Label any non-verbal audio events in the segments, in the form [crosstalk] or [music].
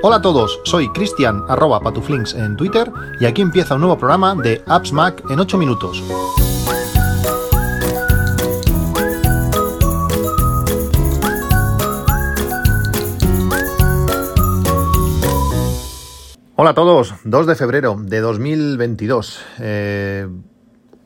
Hola a todos, soy Cristian arroba patuflinks en Twitter y aquí empieza un nuevo programa de Apps Mac en 8 minutos. Hola a todos, 2 de febrero de 2022. Eh,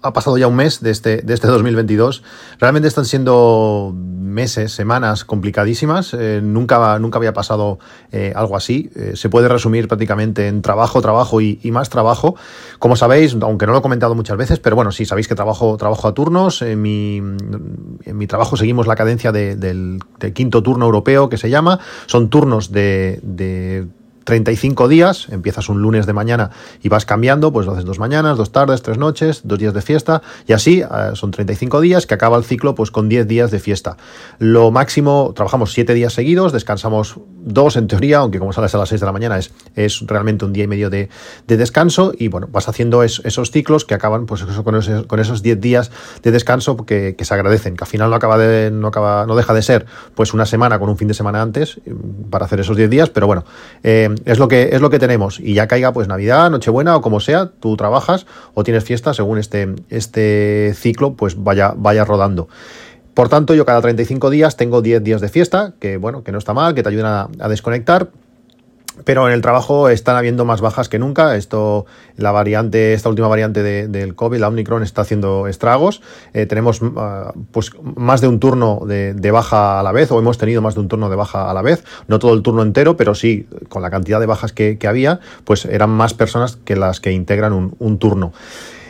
ha pasado ya un mes de este, de este 2022. Realmente están siendo meses, semanas complicadísimas. Eh, nunca, nunca había pasado eh, algo así. Eh, se puede resumir prácticamente en trabajo, trabajo y, más trabajo. Como sabéis, aunque no lo he comentado muchas veces, pero bueno, sí sabéis que trabajo, trabajo a turnos. En mi, en mi trabajo seguimos la cadencia del, del, quinto turno europeo que se llama. Son turnos de, de 35 días, empiezas un lunes de mañana y vas cambiando, pues lo haces dos mañanas, dos tardes, tres noches, dos días de fiesta y así eh, son 35 días que acaba el ciclo pues con 10 días de fiesta. Lo máximo, trabajamos 7 días seguidos, descansamos dos en teoría, aunque como sales a las 6 de la mañana es, es realmente un día y medio de, descanso y bueno, vas haciendo esos ciclos que acaban pues eso, con, esos, con esos 10 días de descanso que, se agradecen, que al final no acaba de, no acaba, no deja de ser pues una semana con un fin de semana antes mm, para hacer esos 10 días, pero bueno, eh, es lo que es lo que tenemos y ya caiga pues Navidad, Nochebuena o como sea, tú trabajas o tienes fiesta según este este ciclo pues vaya vaya rodando. Por tanto, yo cada 35 días tengo 10 días de fiesta, que bueno, que no está mal, que te ayudan a desconectar pero en el trabajo están habiendo más bajas que nunca. Esto, la variante, esta última variante del COVID, la Omicron, está haciendo estragos. Eh, tenemos ah, pues más de un turno de, baja a la vez, o hemos tenido más de un turno de baja a la vez. No todo el turno entero, pero sí, con la cantidad de bajas que, había, pues eran más personas que las que integran un, turno.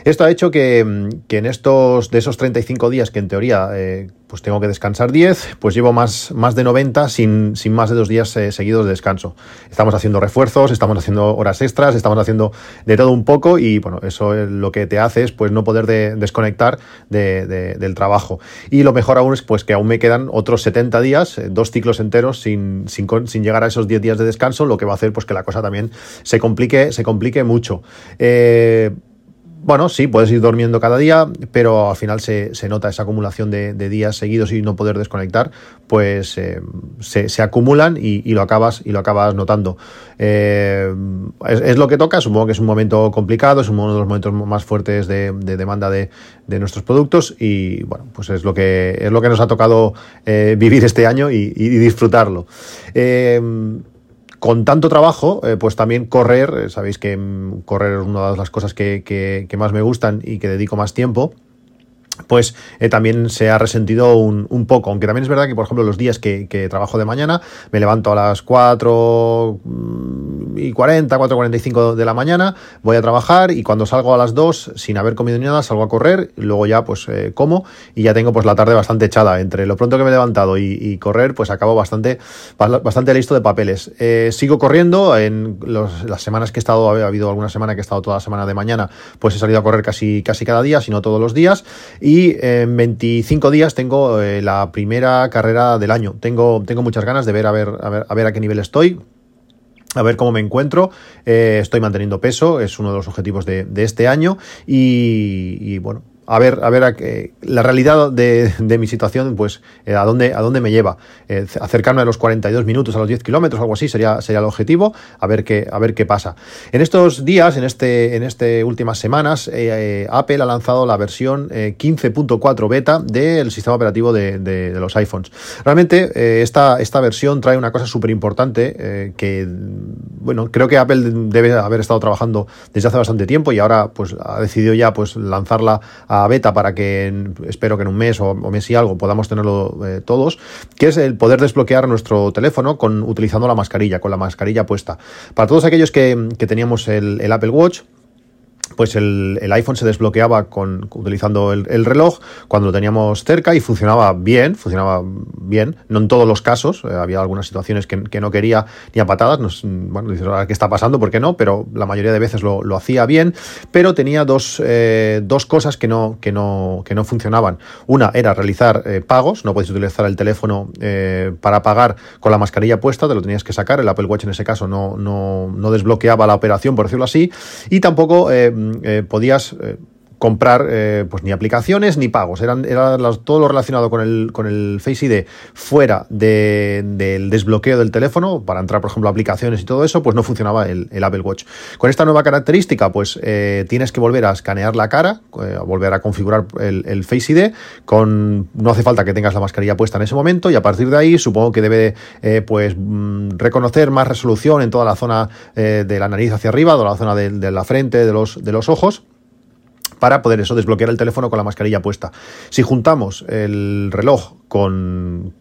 Esto ha hecho que, en estos, de esos 35 días que en teoría eh, pues tengo que descansar 10, pues llevo más, más de 90 sin, sin más de dos días eh, seguidos de descanso. Estamos haciendo refuerzos, estamos haciendo horas extras, estamos haciendo de todo un poco y bueno, eso es lo que te hace es pues no poder desconectar del trabajo. Y lo mejor aún es pues que aún me quedan otros 70 días, eh, dos ciclos enteros sin, sin, sin, llegar a esos 10 días de descanso, lo que va a hacer pues que la cosa también se complique, se complique mucho. Eh, bueno, sí, puedes ir durmiendo cada día, pero al final se, nota esa acumulación de, días seguidos y no poder desconectar, pues eh, se, acumulan y, lo acabas y lo acabas notando. Eh, es, lo que toca, supongo que es un momento complicado, es uno de los momentos más fuertes de, demanda de, nuestros productos y bueno, pues es lo que es lo que nos ha tocado eh, vivir este año y, y disfrutarlo con tanto trabajo, eh, pues también correr, eh, sabéis que mm, correr es una de las cosas que, que, más me gustan y que dedico más tiempo pues eh, también se ha resentido un, un, poco, aunque también es verdad que, por ejemplo, los días que, trabajo de mañana, me levanto a las 4 mm, y 40, 4 y 45 de la mañana, voy a trabajar y cuando salgo a las 2, sin haber comido ni nada, salgo a correr, y luego ya pues eh, como y ya tengo pues la tarde bastante echada. Entre lo pronto que me he levantado y, correr, pues acabo bastante, bastante listo de papeles. Eh, sigo corriendo, en las semanas que he estado, ha habido alguna semana que he estado toda la semana de mañana, pues he salido a correr casi, casi cada día, si no todos los días, y en 25 días tengo eh, la primera carrera del año. Tengo, tengo muchas ganas de ver a, ver a ver a ver a qué nivel estoy a ver cómo me encuentro. Eh, estoy manteniendo peso, es uno de los objetivos de, de este año. Y, y, bueno, a ver, a ver la realidad de, mi situación, pues eh, a, dónde, a dónde me lleva. Eh, acercarme a los 42 minutos, a los 10 kilómetros, algo así, sería, sería el objetivo, a ver qué, a ver qué pasa. En estos días, en este, en este últimas semanas, eh, Apple ha lanzado la versión 15.4 beta del sistema operativo de, de, los iPhones. Realmente, esta, esta versión trae una cosa súper importante que, bueno, creo que Apple debe haber estado trabajando desde hace bastante tiempo y ahora pues ha decidido ya pues lanzarla a beta para que espero que en un mes o, mes y algo podamos tenerlo eh, todos, que es el poder desbloquear nuestro teléfono con utilizando la mascarilla, con la mascarilla puesta. Para todos aquellos que, teníamos el Apple Watch, pues el, iPhone se desbloqueaba con, utilizando el, reloj cuando lo teníamos cerca y funcionaba bien, funcionaba bien, no en todos los casos, eh, había algunas situaciones que, no quería ni a patadas, bueno, dices, ¿qué está pasando? ¿Por qué no? Pero la mayoría de veces lo, hacía bien, pero tenía dos, eh, dos cosas que no, que, no, que no funcionaban. Una era realizar eh, pagos, no podéis utilizar el teléfono para pagar con la mascarilla puesta, te lo tenías que sacar, el Apple Watch en ese caso no, no, no desbloqueaba la operación, por decirlo así, y tampoco eh, podías eh, comprar eh, pues ni aplicaciones ni pagos. Eran, era todo lo relacionado con el, con el Face ID fuera del desbloqueo del teléfono, para entrar, por ejemplo, a aplicaciones y todo eso, pues no funcionaba el, Apple Watch. Con esta nueva característica, pues eh, tienes que volver a escanear la cara, eh, volver a configurar el, Face ID, con, no hace falta que tengas la mascarilla puesta en ese momento, y a partir de ahí supongo que debe pues mm, reconocer más resolución en toda la zona de la nariz hacia arriba, de la zona de, de la frente, de los, de los ojos para poder eso desbloquear el teléfono con la mascarilla puesta. Si juntamos el reloj con,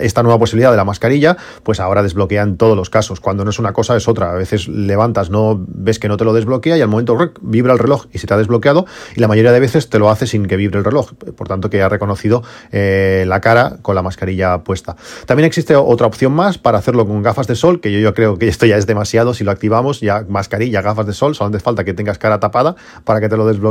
esta nueva posibilidad de la mascarilla, pues ahora desbloquea en todos los casos. Cuando no es una cosa, es otra. A veces levantas, no ves que no te lo desbloquea y al momento vibra el reloj y se te ha desbloqueado y la mayoría de veces te lo hace sin que vibre el reloj. Por tanto, que ha reconocido eh, la cara con la mascarilla puesta. También existe otra opción más para hacerlo con gafas de sol, que yo, creo que esto ya es demasiado. Si lo activamos, ya mascarilla, gafas de sol, solamente falta que tengas cara tapada para que te lo desbloquee,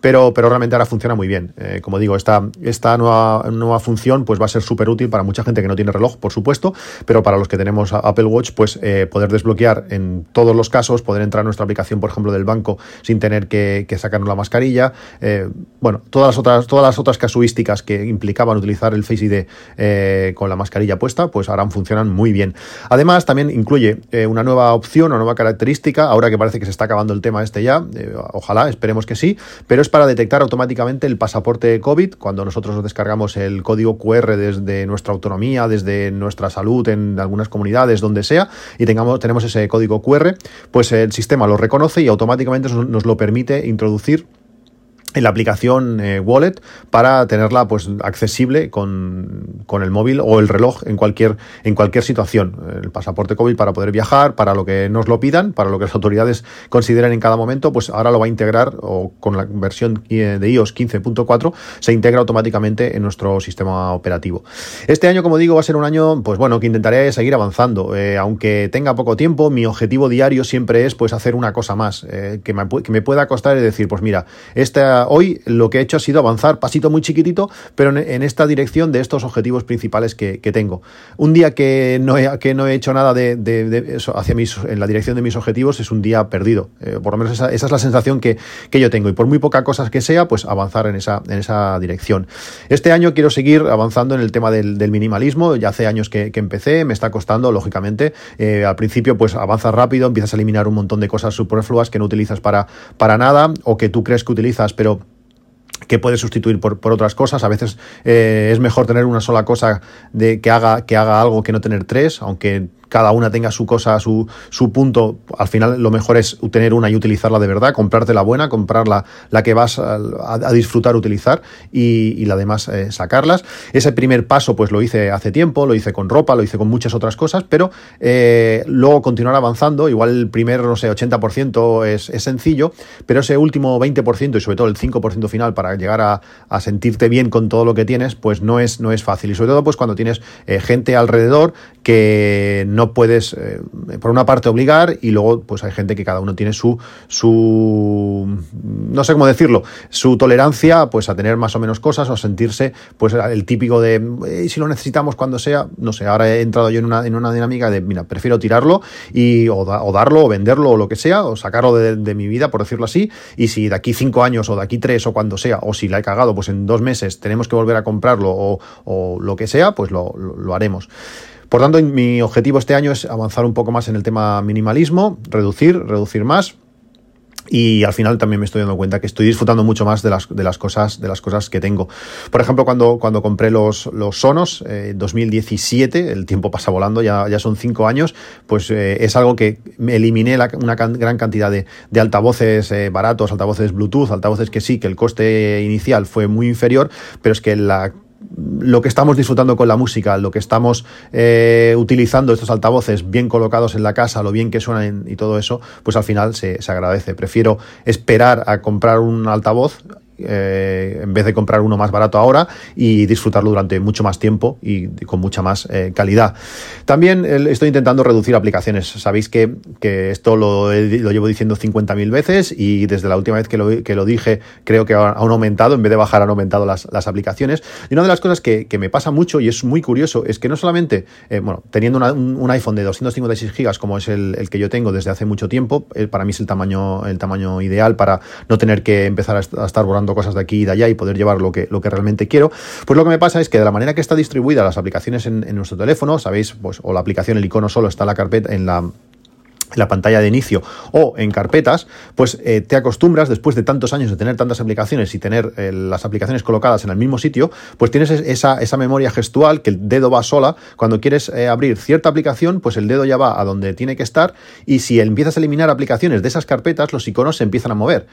pero, pero realmente ahora funciona muy bien. Eh, como digo, esta, esta nueva, función pues va a ser súper útil para mucha gente que no tiene reloj, por supuesto, pero para los que tenemos Apple Watch, pues eh, poder desbloquear en todos los casos, poder entrar a nuestra aplicación, por ejemplo, del banco sin tener que, sacarnos la mascarilla. Eh, bueno, todas las otras, todas las otras casuísticas que implicaban utilizar el Face ID con la mascarilla puesta, pues ahora funcionan muy bien. Además, también incluye una nueva opción, una nueva característica, ahora que parece que se está acabando el tema este ya, ojalá, esperemos que sí, pero es para detectar automáticamente el pasaporte COVID cuando nosotros nos descargamos el código QR desde nuestra autonomía, desde nuestra salud en algunas comunidades, donde sea, y tengamos, tenemos ese código QR, pues el sistema lo reconoce y automáticamente nos lo permite introducir la aplicación eh, Wallet para tenerla pues accesible con, el móvil o el reloj en cualquier, en cualquier situación. El pasaporte COVID para poder viajar, para lo que nos lo pidan, para lo que las autoridades consideren en cada momento, pues ahora lo va a integrar o con la versión de iOS 15.4 se integra automáticamente en nuestro sistema operativo. Este año, como digo, va a ser un año, pues bueno, que intentaré seguir avanzando. Eh, aunque tenga poco tiempo, mi objetivo diario siempre es pues hacer una cosa más eh, que, me, que me pueda costar y decir, pues mira, esta hoy lo que he hecho ha sido avanzar pasito muy chiquitito, pero en, esta dirección de estos objetivos principales que, tengo. Un día que no he, que no he hecho nada de, eso hacia en la dirección de mis objetivos es un día perdido. Eh, por lo menos esa, es la sensación que, yo tengo. Y por muy poca cosa que sea, pues avanzar en esa, en esa dirección. Este año quiero seguir avanzando en el tema del, minimalismo. Ya hace años que, empecé, me está costando, lógicamente. Eh, al principio, pues avanzas rápido, empiezas a eliminar un montón de cosas superfluas que no utilizas para, para nada o que tú crees que utilizas, pero que puedes sustituir por, otras cosas. A veces eh, es mejor tener una sola cosa de que haga, que haga algo que no tener tres, aunque cada una tenga su cosa, su, su punto, al final lo mejor es tener una y utilizarla de verdad, comprarte la buena, comprar la, que vas a, disfrutar utilizar y, la demás eh, sacarlas. Ese primer paso pues lo hice hace tiempo, lo hice con ropa, lo hice con muchas otras cosas, pero eh, luego continuar avanzando, igual el primer, no sé, 80% es, es sencillo, pero ese último 20% y sobre todo el 5% final para llegar a, sentirte bien con todo lo que tienes, pues no es, no es fácil. Y sobre todo pues cuando tienes eh, gente alrededor que no puedes, eh, por una parte, obligar y luego pues hay gente que cada uno tiene su, su, no sé cómo decirlo, su tolerancia pues a tener más o menos cosas o a sentirse pues el típico de, eh, si lo necesitamos cuando sea, no sé, ahora he entrado yo en una, en una dinámica de, mira, prefiero tirarlo y o, darlo o venderlo o lo que sea, o sacarlo de, mi vida, por decirlo así, y si de aquí cinco años o de aquí tres o cuando sea, o si la he cagado, pues en dos meses tenemos que volver a comprarlo o, lo que sea, pues lo haremos. Por tanto, mi objetivo este año es avanzar un poco más en el tema minimalismo, reducir, reducir más. Y al final también me estoy dando cuenta que estoy disfrutando mucho más de las, de las, cosas, de las cosas que tengo. Por ejemplo, cuando, cuando compré los, los Sonos, eh, 2017, el tiempo pasa volando, ya, ya son cinco años, pues eh, es algo que me eliminé una gran cantidad de, de altavoces eh, baratos, altavoces Bluetooth, altavoces que sí, que el coste inicial fue muy inferior, pero es que la lo que estamos disfrutando con la música, lo que estamos eh, utilizando estos altavoces bien colocados en la casa, lo bien que suenan y todo eso, pues al final se, se agradece. Prefiero esperar a comprar un altavoz en vez de comprar uno más barato ahora y disfrutarlo durante mucho más tiempo y con mucha más calidad. También estoy intentando reducir aplicaciones. Sabéis que, esto lo, llevo diciendo 50.000 veces y desde la última vez que lo, que lo dije creo que han aumentado, en vez de bajar han aumentado las, aplicaciones. Y una de las cosas que, me pasa mucho y es muy curioso es que no solamente, eh, bueno, teniendo un, iPhone de 256 gigas como es el, que yo tengo desde hace mucho tiempo, eh, para mí es el tamaño, el tamaño ideal para no tener que empezar a, estar borrando cosas de aquí y de allá y poder llevar lo que, lo que realmente quiero. Pues lo que me pasa es que de la manera que está distribuida las aplicaciones en, nuestro teléfono, sabéis, pues, o la aplicación, el icono solo está en la carpeta, en la en la pantalla de inicio o en carpetas, pues eh, te acostumbras, después de tantos años de tener tantas aplicaciones y tener eh, las aplicaciones colocadas en el mismo sitio, pues tienes esa, esa memoria gestual que el dedo va sola. Cuando quieres eh, abrir cierta aplicación, pues el dedo ya va a donde tiene que estar y si empiezas a eliminar aplicaciones de esas carpetas, los iconos se empiezan a mover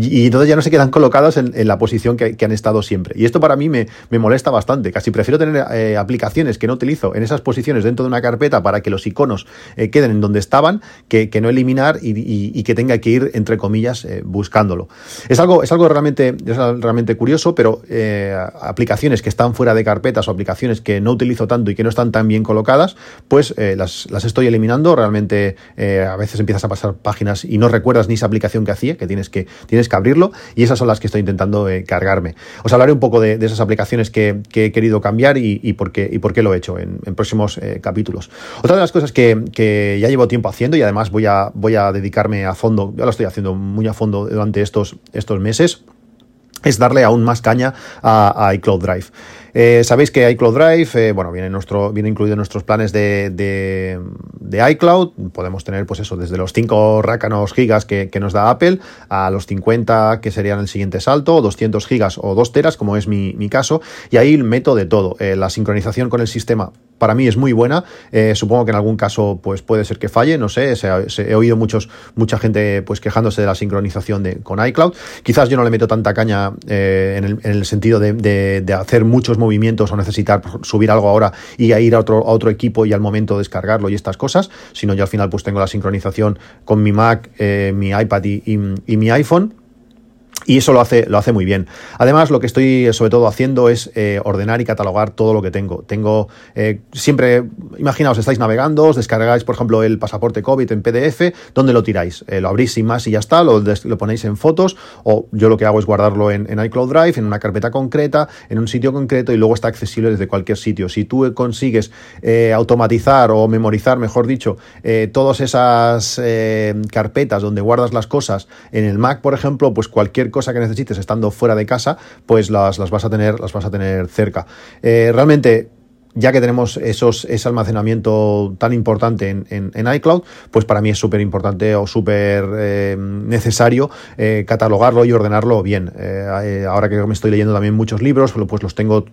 y entonces ya no se quedan colocados en, la posición que, han estado siempre. Y esto para mí me, molesta bastante. Casi prefiero tener eh, aplicaciones que no utilizo en esas posiciones dentro de una carpeta para que los iconos eh, queden en donde estaban, que, no eliminar y, que tenga que ir, entre comillas, eh, buscándolo. Es algo, es algo realmente, es realmente curioso, pero aplicaciones que están fuera de carpetas o aplicaciones que no utilizo tanto y que no están tan bien colocadas, pues las, las, estoy eliminando. Realmente a veces empiezas a pasar páginas y no recuerdas ni esa aplicación que hacía, que tienes que, que abrirlo y esas son las que estoy intentando eh, cargarme. Os hablaré un poco de, esas aplicaciones que, he querido cambiar y, por, qué, lo he hecho en, próximos eh, capítulos. Otra de las cosas que, ya llevo tiempo haciendo y además voy a, dedicarme a fondo, ya lo estoy haciendo muy a fondo durante estos meses, es darle aún más caña a iCloud Drive. Eh, sabéis que iCloud Drive, eh, bueno, viene, nuestro, viene incluido en nuestros planes de, de, iCloud. Podemos tener, pues eso, desde los 5 rácanos gigas que, nos da Apple a los 50 que serían el siguiente salto, 200 gigas o 2 teras, como es mi, caso. Y ahí meto de todo. Eh, la sincronización con el sistema para mí es muy buena. supongo que en algún caso pues puede ser que falle, no sé. he oído muchos, mucha gente pues quejándose de la sincronización de, con iCloud. Quizás yo no le meto tanta caña en el, sentido de, hacer muchos movimientos o necesitar subir algo ahora y ir a otro, a otro equipo y al momento descargarlo y estas cosas, sino yo al final pues tengo la sincronización con mi Mac, eh, mi iPad y mi iPhone y eso lo hace, lo hace muy bien. Además, lo que estoy sobre todo haciendo es eh, ordenar y catalogar todo lo que tengo. Tengo eh, siempre, imaginaos, estáis navegando, os descargáis, por ejemplo, el pasaporte COVID en PDF, ¿dónde lo tiráis? Eh, lo abrís sin más y ya está, lo, lo, ponéis en fotos, o yo lo que hago es guardarlo en, iCloud Drive, en una carpeta concreta, en un sitio concreto, y luego está accesible desde cualquier sitio. Si tú consigues automatizar o memorizar, mejor dicho, todas esas carpetas donde guardas las cosas en el Mac, por ejemplo, pues cualquier cosa que necesites estando fuera de casa, pues las, las vas a tener, las vas a tener cerca. Eh, realmente ya que tenemos esos, ese almacenamiento tan importante en, iCloud, pues para mí es súper importante o súper eh, necesario eh, catalogarlo y ordenarlo bien. ahora que me estoy leyendo también muchos libros, pues los tengo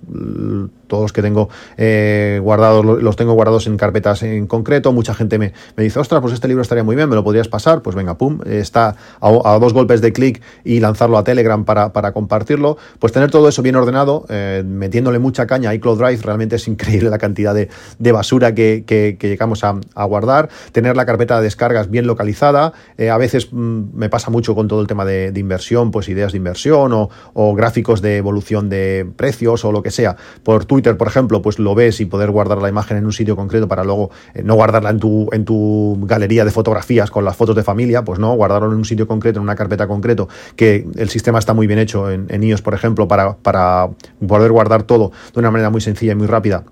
todos los que tengo eh, guardados, los tengo guardados en carpetas en concreto. Mucha gente me, dice, ostras, pues este libro estaría muy bien, me lo podrías pasar. Pues venga, pum, está a, dos golpes de clic y lanzarlo a Telegram para, compartirlo. Pues tener todo eso bien ordenado, eh, metiéndole mucha caña a iCloud Drive, realmente es increíble la cantidad de, basura que, llegamos a, guardar. Tener la carpeta de descargas bien localizada. Eh, a veces mm, me pasa mucho con todo el tema de, inversión, pues ideas de inversión o, gráficos de evolución de precios o lo que sea. Por Twitter, por ejemplo, pues lo ves y poder guardar la imagen en un sitio concreto para luego eh, no guardarla en tu, en tu galería de fotografías con las fotos de familia, pues no, guardarlo en un sitio concreto, en una carpeta concreto, que el sistema está muy bien hecho en, en iOS, por ejemplo, para, para poder guardar todo de una manera muy sencilla y muy rápida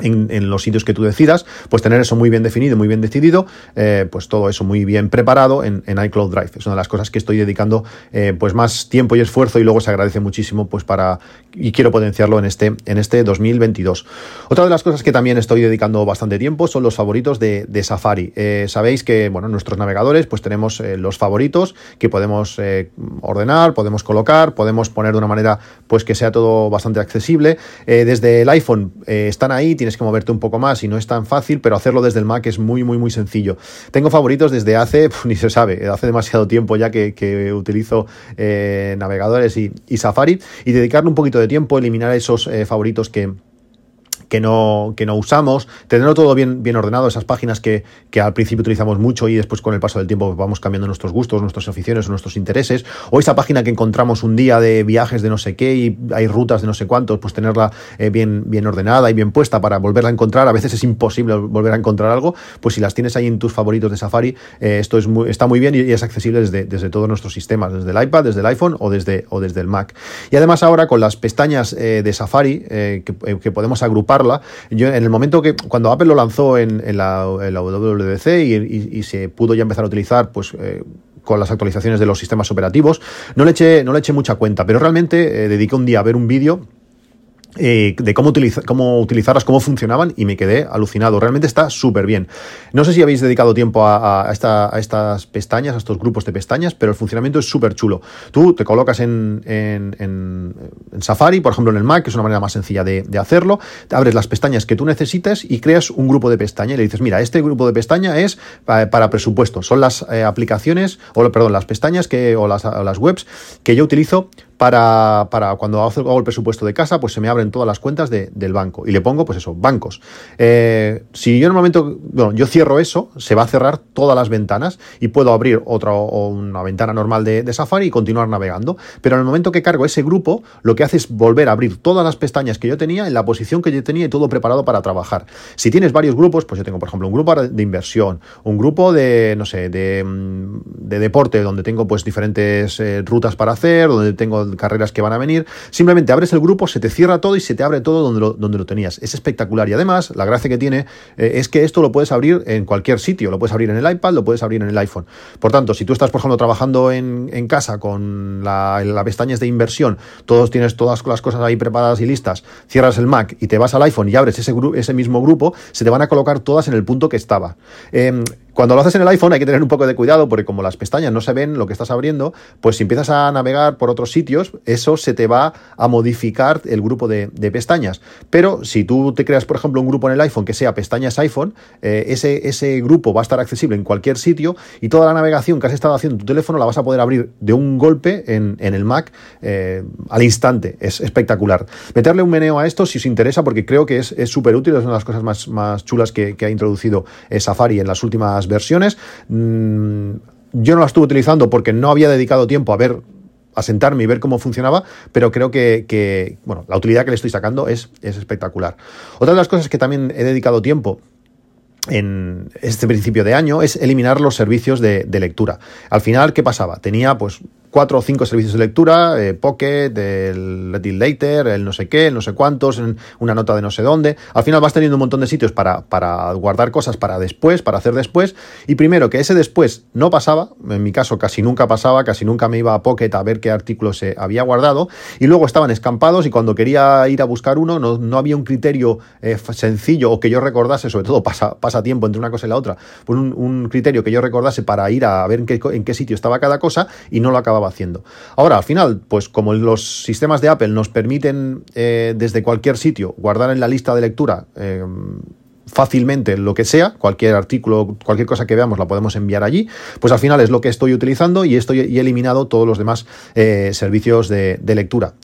en, los sitios que tú decidas, pues tener eso muy bien definido, muy bien decidido, eh, pues todo eso muy bien preparado en, iCloud Drive. Es una de las cosas que estoy dedicando eh, pues más tiempo y esfuerzo y luego se agradece muchísimo pues para y quiero potenciarlo en este, en este 2022. Otra de las cosas que también estoy dedicando bastante tiempo son los favoritos de, Safari. Eh, sabéis que bueno, nuestros navegadores pues tenemos los favoritos que podemos ordenar, podemos colocar, podemos poner de una manera pues que sea todo bastante accesible. desde el iPhone están ahí, tienes que moverte un poco más y no es tan fácil, pero hacerlo desde el Mac es muy, muy, muy sencillo. Tengo favoritos desde hace, [laughs] ni se sabe, hace demasiado tiempo ya que, utilizo eh, navegadores y, Safari y dedicarle un poquito de tiempo, eliminar esos eh, favoritos que que no, que no usamos, tenerlo todo bien, bien ordenado, esas páginas que, que, al principio utilizamos mucho y después con el paso del tiempo vamos cambiando nuestros gustos, nuestras aficiones, nuestros intereses, o esa página que encontramos un día de viajes de no sé qué y hay rutas de no sé cuántos, pues tenerla eh, bien, bien ordenada y bien puesta para volverla a encontrar, a veces es imposible volver a encontrar algo, pues si las tienes ahí en tus favoritos de Safari, eh, esto es está muy bien y, es accesible desde, desde todos nuestros sistemas, desde el iPad, desde el iPhone o desde, o desde el Mac. Y además ahora con las pestañas eh, de Safari que podemos agrupar yo, en el momento que, cuando Apple lo lanzó en, la, WWDC y, se pudo ya empezar a utilizar, pues. Eh, con las actualizaciones de los sistemas operativos, no le eché, no le eché mucha cuenta, pero realmente eh, dediqué un día a ver un vídeo eh, de cómo, cómo utilizarlas, cómo funcionaban y me quedé alucinado. Realmente está súper bien. No sé si habéis dedicado tiempo a, estas pestañas, a estos grupos de pestañas, pero el funcionamiento es súper chulo. Tú te colocas en, Safari, por ejemplo en el Mac, que es una manera más sencilla de, hacerlo, abres las pestañas que tú necesites y creas un grupo de pestaña y le dices, mira, este grupo de pestaña es para, presupuesto, son las eh, aplicaciones, o perdón, las pestañas que, o, las, o las webs que yo utilizo para, para, cuando hago el presupuesto de casa, pues se me abren todas las cuentas del banco y le pongo, pues eso, bancos. Eh, si yo en un momento, bueno, yo cierro eso, se va a cerrar todas las ventanas y puedo abrir otra o una ventana normal de, de, Safari y continuar navegando. Pero en el momento que cargo ese grupo, lo que hace es volver a abrir todas las pestañas que yo tenía en la posición que yo tenía y todo preparado para trabajar. Si tienes varios grupos, pues yo tengo, por ejemplo, un grupo de inversión, un grupo de, no sé, de, mm, de deporte, donde tengo pues diferentes eh, rutas para hacer, donde tengo carreras que van a venir. Simplemente abres el grupo, se te cierra todo y se te abre todo donde lo, donde lo tenías. Es espectacular. Y además, la gracia que tiene eh, es que esto lo puedes abrir en cualquier sitio. Lo puedes abrir en el iPad, lo puedes abrir en el iPhone. Por tanto, si tú estás, por ejemplo, trabajando en, en casa con la, la pestañas de inversión, todos tienes todas las cosas ahí preparadas y listas, cierras el Mac y te vas al iPhone y abres ese, ese mismo grupo, se te van a colocar todas en el punto que estaba. Em, cuando lo haces en el iPhone hay que tener un poco de cuidado porque como las pestañas no se ven lo que estás abriendo, pues si empiezas a navegar por otros sitios, eso se te va a modificar el grupo de, pestañas. Pero si tú te creas, por ejemplo, un grupo en el iPhone que sea pestañas iPhone, eh, ese, ese grupo va a estar accesible en cualquier sitio y toda la navegación que has estado haciendo en tu teléfono la vas a poder abrir de un golpe en, el Mac eh, al instante. Es espectacular. Meterle un meneo a esto si os interesa porque creo que es súper útil, es una de las cosas más, más chulas que, ha introducido eh, Safari en las últimas versiones. Mm, yo no la estuve utilizando porque no había dedicado tiempo a ver a sentarme y ver cómo funcionaba, pero creo que, bueno, la utilidad que le estoy sacando es, es espectacular. Otra de las cosas que también he dedicado tiempo en este principio de año es eliminar los servicios de, de, lectura. Al final, ¿qué pasaba? Tenía pues cuatro o cinco servicios de lectura, eh, Pocket, el Read Later, el no sé qué, el no sé cuántos, una nota de no sé dónde. Al final vas teniendo un montón de sitios para, para guardar cosas para después, para hacer después. Y primero, que ese después no pasaba, en mi caso casi nunca pasaba, casi nunca me iba a Pocket a ver qué artículo se había guardado. Y luego estaban escampados y cuando quería ir a buscar uno no, no había un criterio eh, sencillo o que yo recordase, sobre todo pasa, pasa tiempo entre una cosa y la otra, pues un, criterio que yo recordase para ir a ver qué, en qué sitio estaba cada cosa y no lo acababa haciendo. Ahora, al final, pues como los sistemas de Apple nos permiten eh, desde cualquier sitio guardar en la lista de lectura eh, fácilmente lo que sea, cualquier artículo, cualquier cosa que veamos la podemos enviar allí, pues al final es lo que estoy utilizando y estoy he eliminado todos los demás eh, servicios de, de lectura.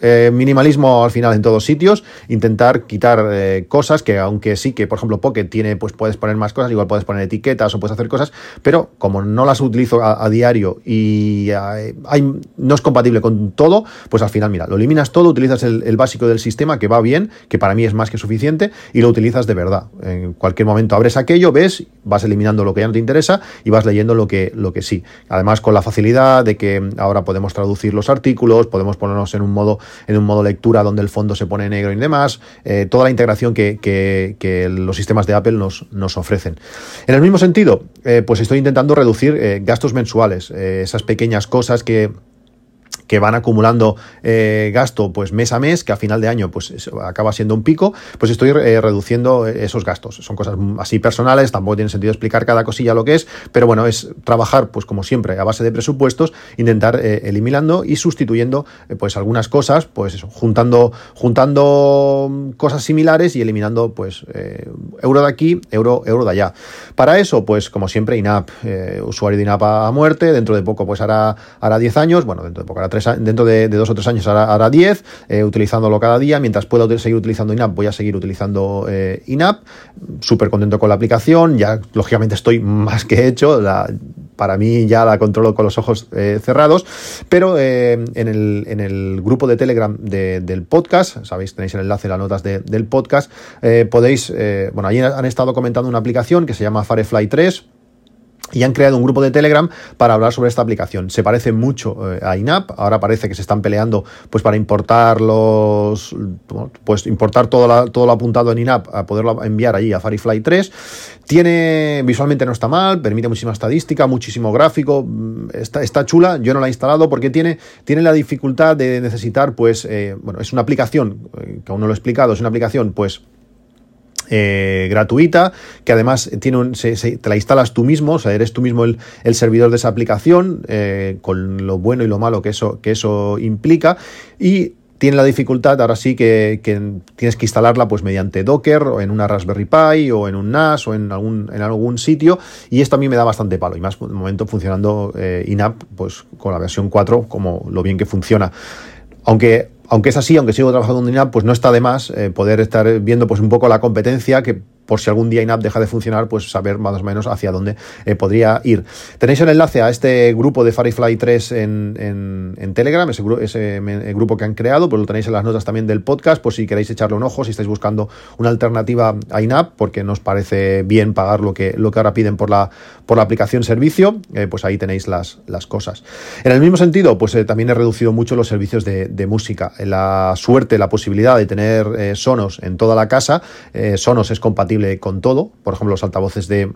Eh, minimalismo al final en todos sitios, intentar quitar eh, cosas que aunque sí que, por ejemplo, Pocket tiene, pues puedes poner más cosas, igual puedes poner etiquetas o puedes hacer cosas, pero como no las utilizo a, diario y eh, hay, no es compatible con todo, pues al final, mira, lo eliminas todo, utilizas el, básico del sistema que va bien, que para mí es más que suficiente, y lo utilizas de verdad. En cualquier momento abres aquello, ves, vas eliminando lo que ya no te interesa y vas leyendo lo que, lo que sí. Además, con la facilidad de que ahora podemos traducir los artículos, podemos ponernos en un modo en un modo lectura donde el fondo se pone negro y demás, eh, toda la integración que, los sistemas de Apple nos, nos ofrecen. En el mismo sentido, eh, pues estoy intentando reducir eh, gastos mensuales, esas pequeñas cosas que que van acumulando eh, gasto pues mes a mes, que a final de año pues acaba siendo un pico, pues estoy eh, reduciendo esos gastos. Son cosas así personales, tampoco tiene sentido explicar cada cosilla lo que es, pero bueno, es trabajar pues como siempre a base de presupuestos, intentar eh, eliminando y sustituyendo pues algunas cosas, pues eso, juntando, juntando cosas similares y eliminando pues euro de aquí, euro, euro de allá. Para eso, pues como siempre, INAP, usuario de INAP a muerte, dentro de poco pues hará, hará 10 años, bueno, dentro de poco hará dentro de, dos o tres años hará, 10, eh, utilizándolo cada día. Mientras pueda seguir utilizando INAP, voy a seguir utilizando eh, INAP. Súper contento con la aplicación. Ya, lógicamente, estoy [laughs] más que hecho. para mí ya la controlo con los ojos eh, cerrados. Pero en el, grupo de Telegram del podcast, sabéis, tenéis el enlace en las notas del podcast, podéis, bueno, allí han estado comentando una aplicación que se llama Firefly 3 y han creado un grupo de Telegram para hablar sobre esta aplicación. Se parece mucho eh, a INAP, ahora parece que se están peleando pues para importar los pues importar todo, todo lo apuntado en INAP a poderlo enviar allí a Firefly 3. Tiene visualmente no está mal, permite muchísima estadística, muchísimo gráfico, mm, está, está chula, yo no la he instalado porque tiene, tiene la dificultad de necesitar pues eh, bueno, es una aplicación eh, que aún no lo he explicado, es una aplicación pues eh, gratuita, que además tiene un, se, te la instalas tú mismo, o sea, eres tú mismo el, servidor de esa aplicación, eh, con lo bueno y lo malo que eso, que eso implica, y tiene la dificultad, ahora sí, que, tienes que instalarla pues mediante Docker o en una Raspberry Pi o en un NAS o en algún, en algún sitio y esto a mí me da bastante palo y más de momento funcionando eh, INAP pues con la versión 4 como lo bien que funciona. Aunque aunque es así, aunque sigo trabajando en INAP, pues no está de más eh, poder estar viendo pues un poco la competencia que por si algún día INAP deja de funcionar, pues saber más o menos hacia dónde eh, podría ir. Tenéis el enlace a este grupo de Firefly 3 en, en, Telegram, ese, ese grupo que han creado, pues lo tenéis en las notas también del podcast, por si queréis echarle un ojo, si estáis buscando una alternativa a INAP, porque nos parece bien pagar lo que, lo que ahora piden por la, por la aplicación servicio, eh, pues ahí tenéis las, las cosas. En el mismo sentido, pues eh, también he reducido mucho los servicios de música. La suerte, la posibilidad de tener Sonos en toda la casa, Sonos es compatible con todo, por ejemplo los altavoces de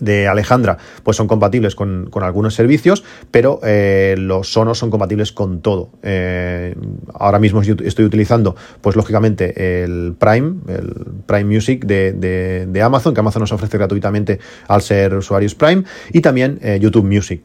de Alejandra pues son compatibles con, algunos servicios, pero eh, los Sonos son compatibles con todo. Eh, ahora mismo estoy utilizando, pues lógicamente, el Prime, el Prime Music de, Amazon, que Amazon nos ofrece gratuitamente al ser usuarios Prime, y también eh, YouTube Music,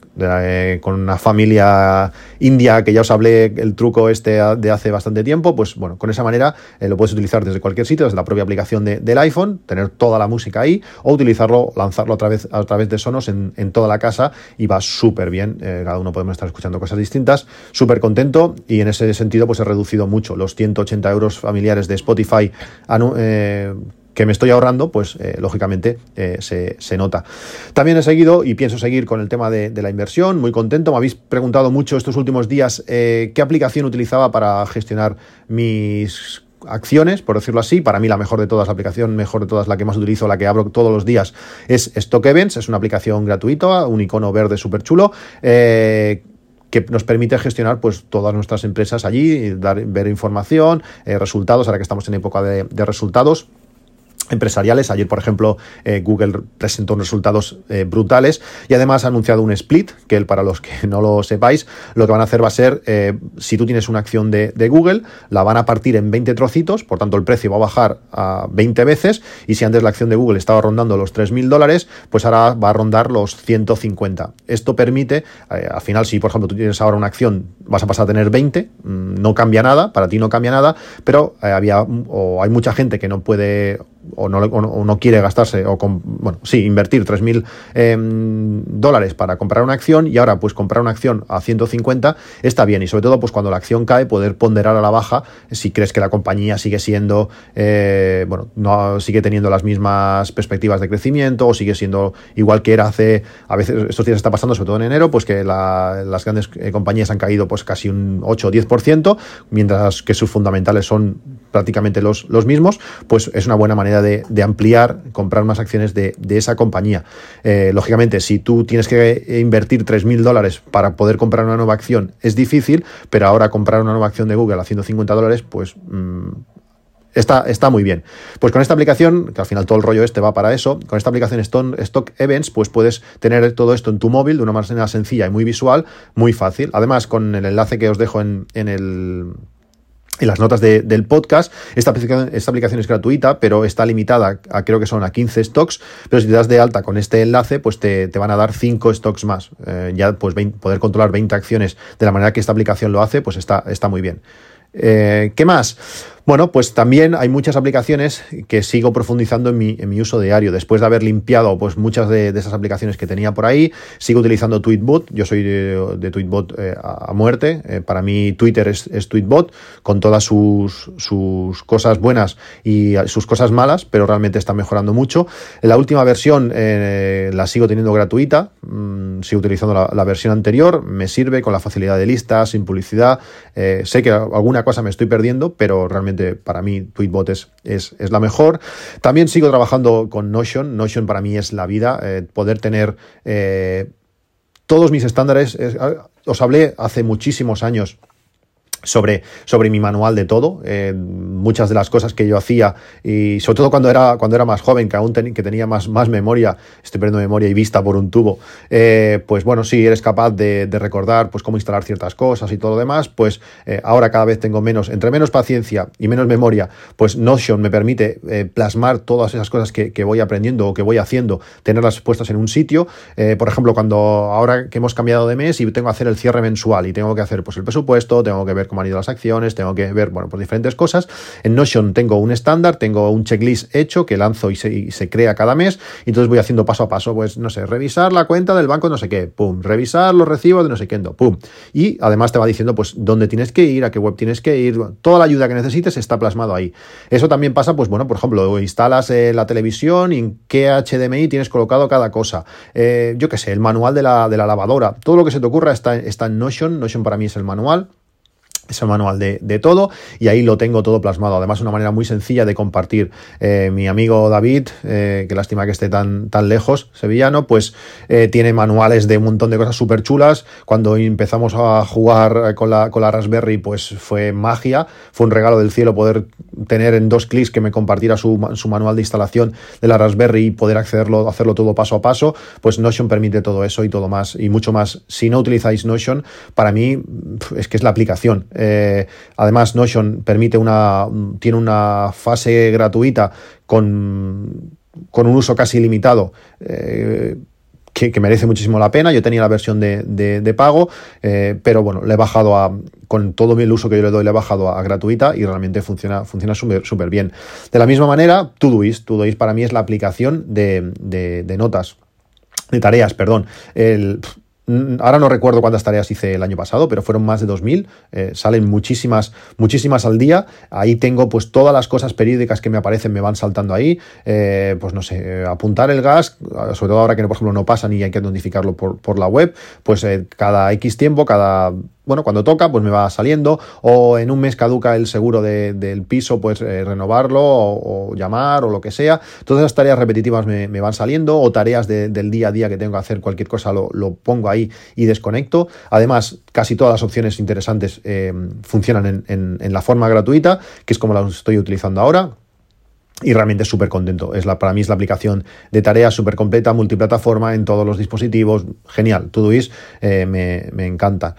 con una familia india que ya os hablé el truco este de hace bastante tiempo, pues bueno, con esa manera lo puedes utilizar desde cualquier sitio, desde la propia aplicación del iPhone, tener toda la música ahí, o utilizarlo, lanzarlo otra vez a través de Sonos en, toda la casa y va súper bien. Eh, cada uno podemos estar escuchando cosas distintas. Súper contento y en ese sentido pues he reducido mucho los 180 euros familiares de Spotify eh, que me estoy ahorrando, pues eh, lógicamente se, nota. También he seguido y pienso seguir con el tema de, la inversión, muy contento. Me habéis preguntado mucho estos últimos días qué aplicación utilizaba para gestionar mis acciones, por decirlo así. Para mí la mejor de todas, la aplicación mejor de todas, la que más utilizo, la que abro todos los días, es Stock Events. Es una aplicación gratuita, un icono verde súper chulo. Eh, que nos permite gestionar pues todas nuestras empresas allí, dar, ver información, eh, resultados, ahora que estamos en época de resultados empresariales. Ayer, por ejemplo, eh, Google presentó resultados eh, brutales y además ha anunciado un split, que para los que no lo sepáis, lo que van a hacer va a ser, eh, si tú tienes una acción de, Google, la van a partir en 20 trocitos, por tanto el precio va a bajar a 20 veces y si antes la acción de Google estaba rondando los 3.000 dólares, pues ahora va a rondar los 150. Esto permite, al final, si por ejemplo tú tienes ahora una acción, vas a pasar a tener 20, mm, no cambia nada, para ti no cambia nada, pero había o hay mucha gente que no puede o no, o no, quiere gastarse, o con, bueno, sí, invertir 3.000 em, dólares para comprar una acción y ahora pues comprar una acción a 150 está bien y sobre todo pues cuando la acción cae poder ponderar a la baja si crees que la compañía sigue siendo, eh, bueno, no sigue teniendo las mismas perspectivas de crecimiento o sigue siendo igual que era hace, a veces estos días está pasando sobre todo en enero, pues que las grandes eh, compañías han caído pues casi un 8 o 10%, mientras que sus fundamentales son prácticamente los, los mismos, pues es una buena manera de, ampliar, comprar más acciones de, esa compañía. Eh, lógicamente, si tú tienes que invertir 3.000 dólares para poder comprar una nueva acción, es difícil, pero ahora comprar una nueva acción de Google a 150 dólares, pues... Mm, está, está, muy bien. Pues con esta aplicación, que al final todo el rollo este va para eso, con esta aplicación Stock Events, pues puedes tener todo esto en tu móvil de una manera sencilla y muy visual, muy fácil. Además, con el enlace que os dejo en, en el en las notas del podcast. Esta aplicación, esta aplicación es gratuita, pero está limitada a creo que son a 15 stocks. Pero si te das de alta con este enlace, pues te, van a dar 5 stocks más. Eh, ya pues poder controlar 20 acciones de la manera que esta aplicación lo hace, pues está, está muy bien. Eh, ¿Qué más? Bueno, pues también hay muchas aplicaciones que sigo profundizando en mi, en mi uso diario. Después de haber limpiado pues, muchas de, esas aplicaciones que tenía por ahí, sigo utilizando Tweetbot. Yo soy de, Tweetbot eh, a, muerte. Eh, para mí Twitter es, Tweetbot, con todas sus, sus, cosas buenas y sus cosas malas, pero realmente está mejorando mucho. La última versión eh, la sigo teniendo gratuita. Mm, sigo utilizando la, la, versión anterior. Me sirve con la facilidad de listas, sin publicidad. sé que alguna cosa me estoy perdiendo, pero realmente para mí Tweetbot es, es, la mejor. También sigo trabajando con Notion. Notion para mí es la vida. Eh, poder tener eh, todos mis estándares. os hablé hace muchísimos años sobre, sobre mi manual de todo, eh, muchas de las cosas que yo hacía y sobre todo cuando era, cuando era más joven, que aún que tenía más, más memoria, estoy perdiendo memoria y vista por un tubo, eh, pues bueno, sí, eres capaz de, recordar pues cómo instalar ciertas cosas y todo lo demás, pues eh, ahora cada vez tengo menos, entre menos paciencia y menos memoria, pues Notion me permite plasmar todas esas cosas que, que, voy aprendiendo o que voy haciendo, tenerlas puestas en un sitio, por ejemplo, cuando ahora que hemos cambiado de mes y tengo que hacer el cierre mensual y tengo que hacer pues el presupuesto, tengo que ver cómo ido las acciones, tengo que ver, bueno, por diferentes cosas. En Notion tengo un estándar, tengo un checklist hecho que lanzo y se, crea cada mes, y entonces voy haciendo paso a paso, pues, no sé, revisar la cuenta del banco, no sé qué, pum, revisar los recibos de no sé qué, pum. Y además te va diciendo, pues, dónde tienes que ir, a qué web tienes que ir, toda la ayuda que necesites está plasmado ahí. Eso también pasa, pues, bueno, por ejemplo, instalas eh, la televisión y en qué HDMI tienes colocado cada cosa. Eh, yo qué sé, el manual de la, de la lavadora, todo lo que se te ocurra está, está en Notion. Notion para mí es el manual es el manual de, todo y ahí lo tengo todo plasmado. Además, una manera muy sencilla de compartir. Eh, mi amigo David, eh, que lástima que esté tan, tan lejos, sevillano, pues eh, tiene manuales de un montón de cosas súper chulas. Cuando empezamos a jugar con la, con la Raspberry, pues fue magia. Fue un regalo del cielo poder tener en dos clics que me compartiera su, manual de instalación de la Raspberry y poder accederlo, hacerlo todo paso a paso. Pues Notion permite todo eso y todo más y mucho más. Si no utilizáis Notion, para mí es que es la aplicación eh, además, Notion permite una, tiene una fase gratuita con, con un uso casi ilimitado. Eh, que, merece muchísimo la pena. Yo tenía la versión de, pago, eh, pero bueno, le he bajado a, con todo el uso que yo le doy, le he bajado a, gratuita y realmente funciona funciona súper bien. De la misma manera, Todoist. Todoist para mí es la aplicación de, de notas, de tareas, perdón. El, ahora no recuerdo cuántas tareas hice el año pasado, pero fueron más de 2.000. Eh, salen muchísimas, muchísimas al día. Ahí tengo pues todas las cosas periódicas que me aparecen, me van saltando ahí. Eh, pues no sé, eh, apuntar el gas, sobre todo ahora que por ejemplo no pasa ni hay que notificarlo por, por la web, pues cada X tiempo, cada bueno, cuando toca, pues me va saliendo, o en un mes caduca el seguro del piso, pues eh, renovarlo, o, llamar, o lo que sea. Todas esas tareas repetitivas me, van saliendo, o tareas del día a día que tengo que hacer, cualquier cosa lo, pongo ahí y desconecto. Además, casi todas las opciones interesantes eh, funcionan en, la forma gratuita, que es como las estoy utilizando ahora y realmente súper contento. Es la, para mí es la aplicación de tareas súper completa, multiplataforma en todos los dispositivos. Genial, Todoist eh, me encanta.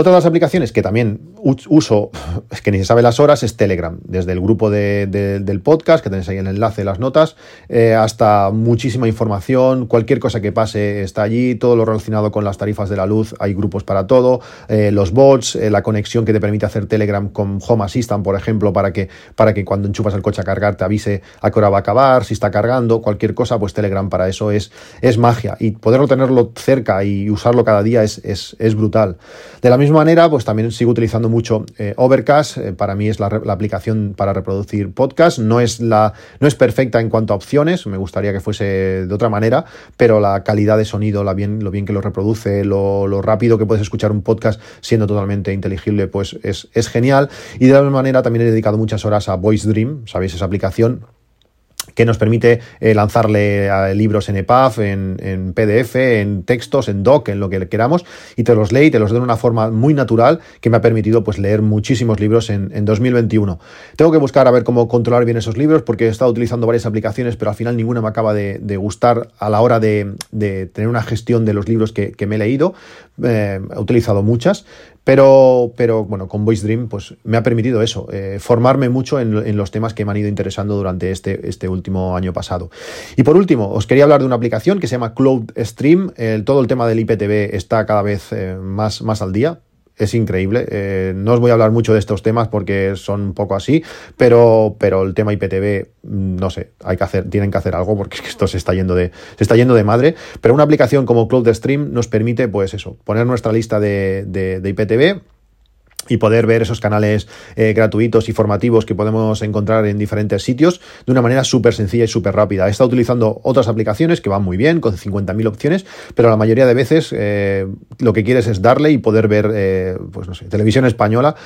Otra de las aplicaciones que también uso, [laughs] es que ni se sabe las horas, es Telegram. Desde el grupo del podcast, que tenéis ahí el enlace, las notas, eh, hasta muchísima información, cualquier cosa que pase está allí, todo lo relacionado con las tarifas de la luz, hay grupos para todo, eh, los bots, eh, la conexión que te permite hacer Telegram con Home Assistant, por ejemplo, para que, para que cuando enchufas el coche a cargar te avise a qué hora va a acabar, si está cargando, cualquier cosa, pues Telegram para eso es, es magia. Y poderlo tenerlo cerca y usarlo cada día es, es, es brutal. De la misma manera, pues también sigo utilizando mucho eh, Overcast. Eh, para mí es la, aplicación para reproducir podcast. No es, la, no es perfecta en cuanto a opciones. Me gustaría que fuese de otra manera, pero la calidad de sonido, la bien, lo bien que lo reproduce, lo, rápido que puedes escuchar un podcast siendo totalmente inteligible, pues es, es genial. Y de la misma manera también he dedicado muchas horas a Voice Dream, ¿sabéis? Esa aplicación que nos permite eh, lanzarle a libros en EPUB, en, PDF, en textos, en doc, en lo que queramos, y te los lee y te los de una forma muy natural que me ha permitido pues, leer muchísimos libros en, 2021. Tengo que buscar a ver cómo controlar bien esos libros porque he estado utilizando varias aplicaciones, pero al final ninguna me acaba de, gustar a la hora de, tener una gestión de los libros que, me he leído. Eh, he utilizado muchas, pero, pero bueno, con Voice Dream pues, me ha permitido eso, eh, formarme mucho en, los temas que me han ido interesando durante este, este último año pasado. Y por último, os quería hablar de una aplicación que se llama Cloud Stream. todo el tema del IPTV está cada vez eh, más, más al día es increíble. Eh, no os voy a hablar mucho de estos temas porque son un poco así, pero, pero el tema IPTV, mm, no sé, hay que hacer, tienen que hacer algo porque [laughs] esto se está yendo de, se está yendo de madre. Pero una aplicación como CloudStream nos permite, pues eso, poner nuestra lista de, de IPTV y poder ver esos canales eh, gratuitos y formativos que podemos encontrar en diferentes sitios de una manera súper sencilla y súper rápida. Estado utilizando otras aplicaciones que van muy bien, con 50.000 opciones, pero la mayoría de veces eh, lo que quieres es darle y poder ver, eh, pues no sé, televisión española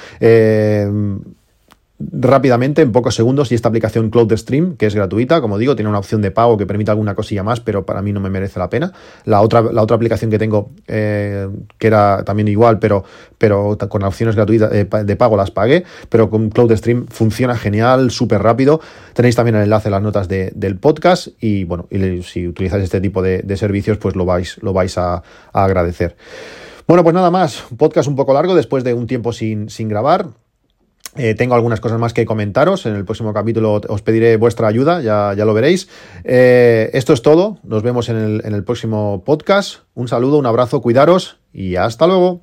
rápidamente, en pocos segundos, y esta aplicación CloudStream, que es gratuita, como digo, tiene una opción de pago que permite alguna cosilla más, pero para mí no me merece la pena. La otra, la otra aplicación que tengo, eh, que era también igual, pero, pero con opciones gratuitas eh, de pago las pagué, pero con CloudStream funciona genial, súper rápido. Tenéis también el enlace en las notas del podcast y bueno, y si utilizáis este tipo de, servicios, pues lo vais, lo vais a, agradecer. Bueno, pues nada más, podcast un poco largo después de un tiempo sin, sin grabar. Eh, tengo algunas cosas más que comentaros. En el próximo capítulo os pediré vuestra ayuda, ya, ya lo veréis. Eh, esto es todo. Nos vemos en el, en el próximo podcast. Un saludo, un abrazo, cuidaros y hasta luego.